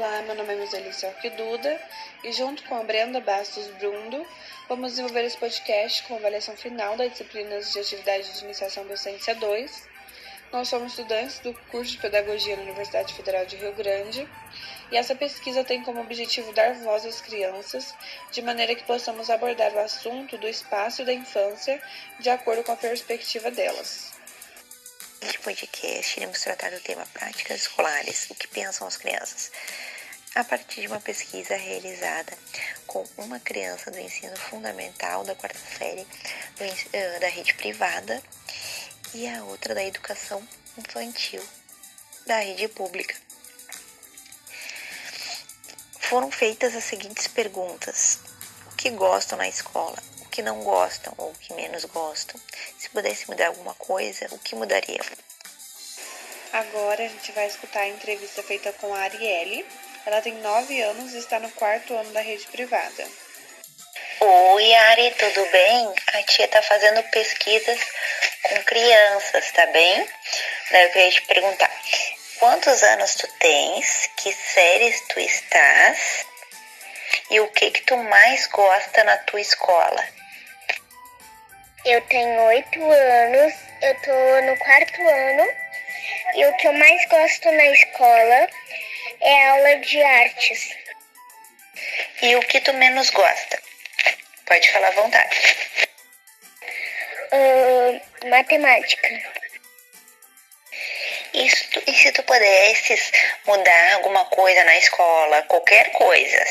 Olá, meu nome é Moselice Orquiduda e junto com a Brenda Bastos Brundo vamos desenvolver esse podcast com avaliação final das disciplinas de atividade de iniciação docência 2. Nós somos estudantes do curso de Pedagogia na Universidade Federal de Rio Grande e essa pesquisa tem como objetivo dar voz às crianças de maneira que possamos abordar o assunto do espaço da infância de acordo com a perspectiva delas. Neste podcast, iremos tratar do tema práticas escolares, o que pensam as crianças, a partir de uma pesquisa realizada com uma criança do ensino fundamental da quarta série eh, da rede privada e a outra da educação infantil da rede pública. Foram feitas as seguintes perguntas: o que gostam na escola? O que não gostam ou o que menos gostam? Se pudesse mudar alguma coisa, o que mudaria? Agora a gente vai escutar a entrevista feita com a Arielle. Ela tem 9 anos e está no quarto ano da rede privada. Oi, Ari, tudo bem? A tia tá fazendo pesquisas com crianças, tá bem? Daí eu queria te perguntar: quantos anos tu tens? Que séries tu estás? E o que que tu mais gosta na tua escola? Eu tenho oito anos, eu tô no quarto ano e o que eu mais gosto na escola é aula de artes. E o que tu menos gosta? Pode falar à vontade. Uh, matemática. E se, tu, e se tu pudesses mudar alguma coisa na escola, qualquer coisa,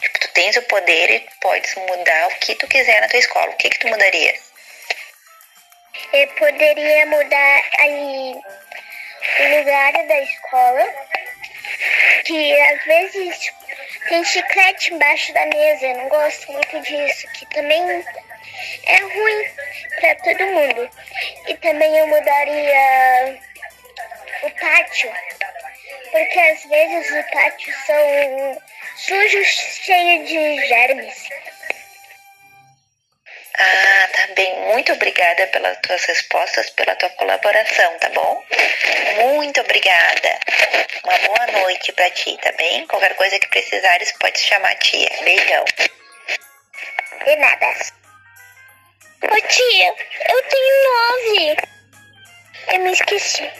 tipo, tu tens o poder e podes mudar o que tu quiser na tua escola, o que que tu mudaria? Eu poderia mudar ali o lugar da escola, que às vezes tem chiclete embaixo da mesa, eu não gosto muito disso, que também é ruim para todo mundo. E também eu mudaria o pátio, porque às vezes o pátio são sujos, cheios de germes. Bem. Muito obrigada pelas tuas respostas, pela tua colaboração, tá bom? Muito obrigada. Uma boa noite pra ti, tá bem? Qualquer coisa que precisares, pode chamar a tia. Beijão. De nada. Ô tia, eu tenho nove. Eu me esqueci.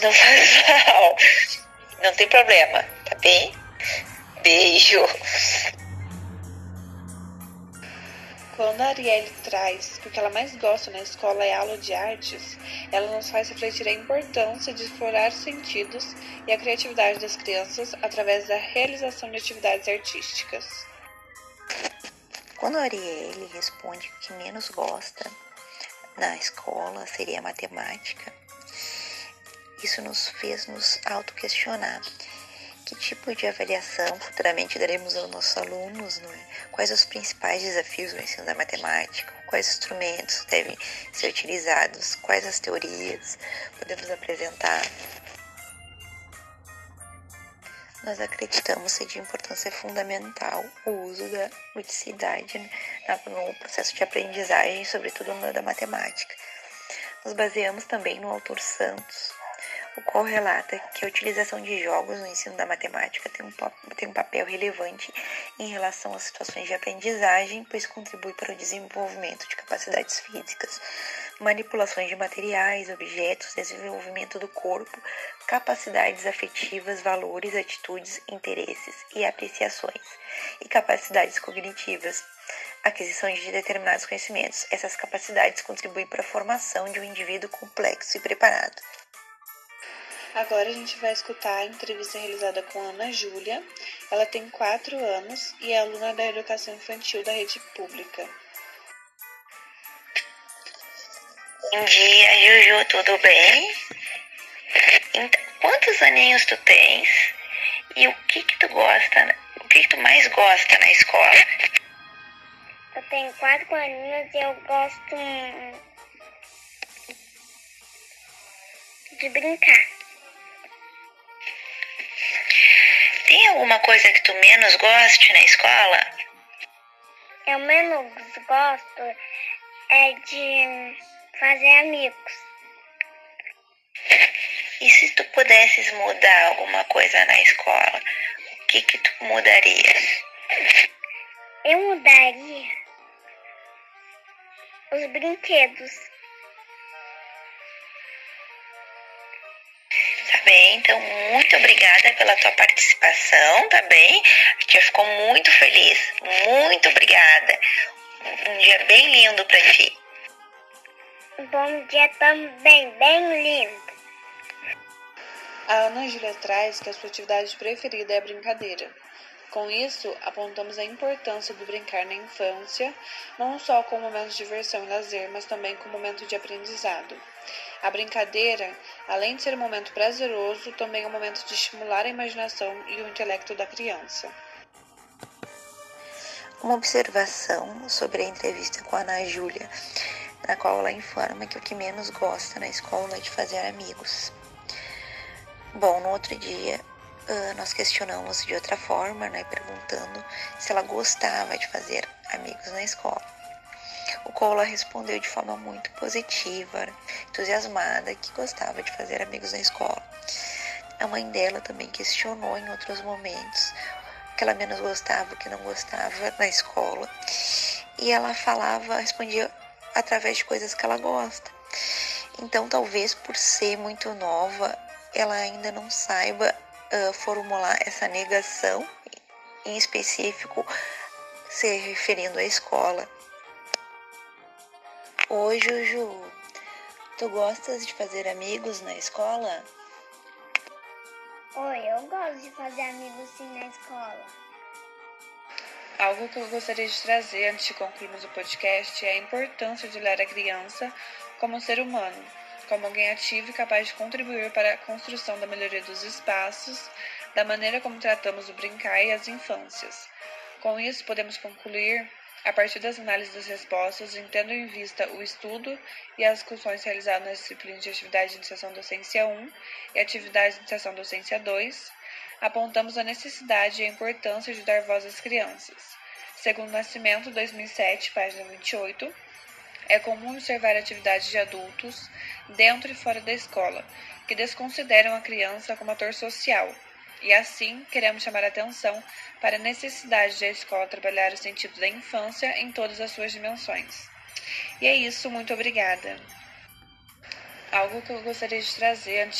Não faz mal. Não tem problema, tá bem? Beijo. Quando a Arielle traz que o que ela mais gosta na escola é aula de artes, ela nos faz refletir a importância de explorar os sentidos e a criatividade das crianças através da realização de atividades artísticas. Quando a Arielle responde que menos gosta na escola seria matemática, isso nos fez nos auto-questionar que tipo de avaliação futuramente daremos aos nossos alunos, não é? quais os principais desafios do ensino da matemática, quais instrumentos devem ser utilizados, quais as teorias podemos apresentar. Nós acreditamos ser de importância fundamental o uso da ludicidade né, no processo de aprendizagem, sobretudo no da matemática. Nos baseamos também no autor Santos, qual relata que a utilização de jogos no ensino da matemática tem um, tem um papel relevante em relação às situações de aprendizagem, pois contribui para o desenvolvimento de capacidades físicas, manipulações de materiais, objetos, desenvolvimento do corpo, capacidades afetivas, valores, atitudes, interesses e apreciações, e capacidades cognitivas, aquisição de determinados conhecimentos. Essas capacidades contribuem para a formação de um indivíduo complexo e preparado. Agora a gente vai escutar a entrevista realizada com Ana Júlia. Ela tem 4 anos e é aluna da educação infantil da rede pública. Bom dia, Juju, tudo bem? Então, quantos aninhos tu tens? E o que que tu gosta, o que que tu mais gosta na escola? Eu tenho quatro aninhos e eu gosto de brincar. Alguma coisa que tu menos goste na escola? Eu menos gosto é de fazer amigos. E se tu pudesses mudar alguma coisa na escola, o que que tu mudarias? Eu mudaria os brinquedos. Bem, então muito obrigada pela tua participação, tá bem? A tia ficou muito feliz. Muito obrigada. Um dia bem lindo para ti. Bom dia também, bem lindo. A Ana Júlia traz que a sua atividade preferida é a brincadeira. Com isso, apontamos a importância do brincar na infância, não só como momento de diversão e lazer, mas também como momento de aprendizado. A brincadeira, além de ser um momento prazeroso, também é um momento de estimular a imaginação e o intelecto da criança. Uma observação sobre a entrevista com a Ana Júlia, na qual ela informa que o que menos gosta na escola é de fazer amigos. Bom, no outro dia, nós questionamos de outra forma, né, perguntando se ela gostava de fazer amigos na escola. O Cola respondeu de forma muito positiva, entusiasmada, que gostava de fazer amigos na escola. A mãe dela também questionou em outros momentos que ela menos gostava, que não gostava na escola. E ela falava, respondia através de coisas que ela gosta. Então, talvez por ser muito nova, ela ainda não saiba uh, formular essa negação, em específico se referindo à escola. Oi, Juju, tu gostas de fazer amigos na escola? Oi, eu gosto de fazer amigos sim na escola. Algo que eu gostaria de trazer antes de concluirmos o podcast é a importância de olhar a criança como um ser humano, como alguém ativo e capaz de contribuir para a construção da melhoria dos espaços, da maneira como tratamos o brincar e as infâncias. Com isso, podemos concluir, a partir das análises das respostas, tendo em vista o estudo e as discussões realizadas nas disciplinas de atividade de iniciação docência 1 e atividade de iniciação docência 2, apontamos a necessidade e a importância de dar voz às crianças. Segundo Nascimento, 2007, página 28, é comum observar atividades de adultos dentro e fora da escola que desconsideram a criança como ator social. E assim, queremos chamar a atenção para a necessidade de a escola trabalhar o sentido da infância em todas as suas dimensões. E é isso, muito obrigada. Algo que eu gostaria de trazer antes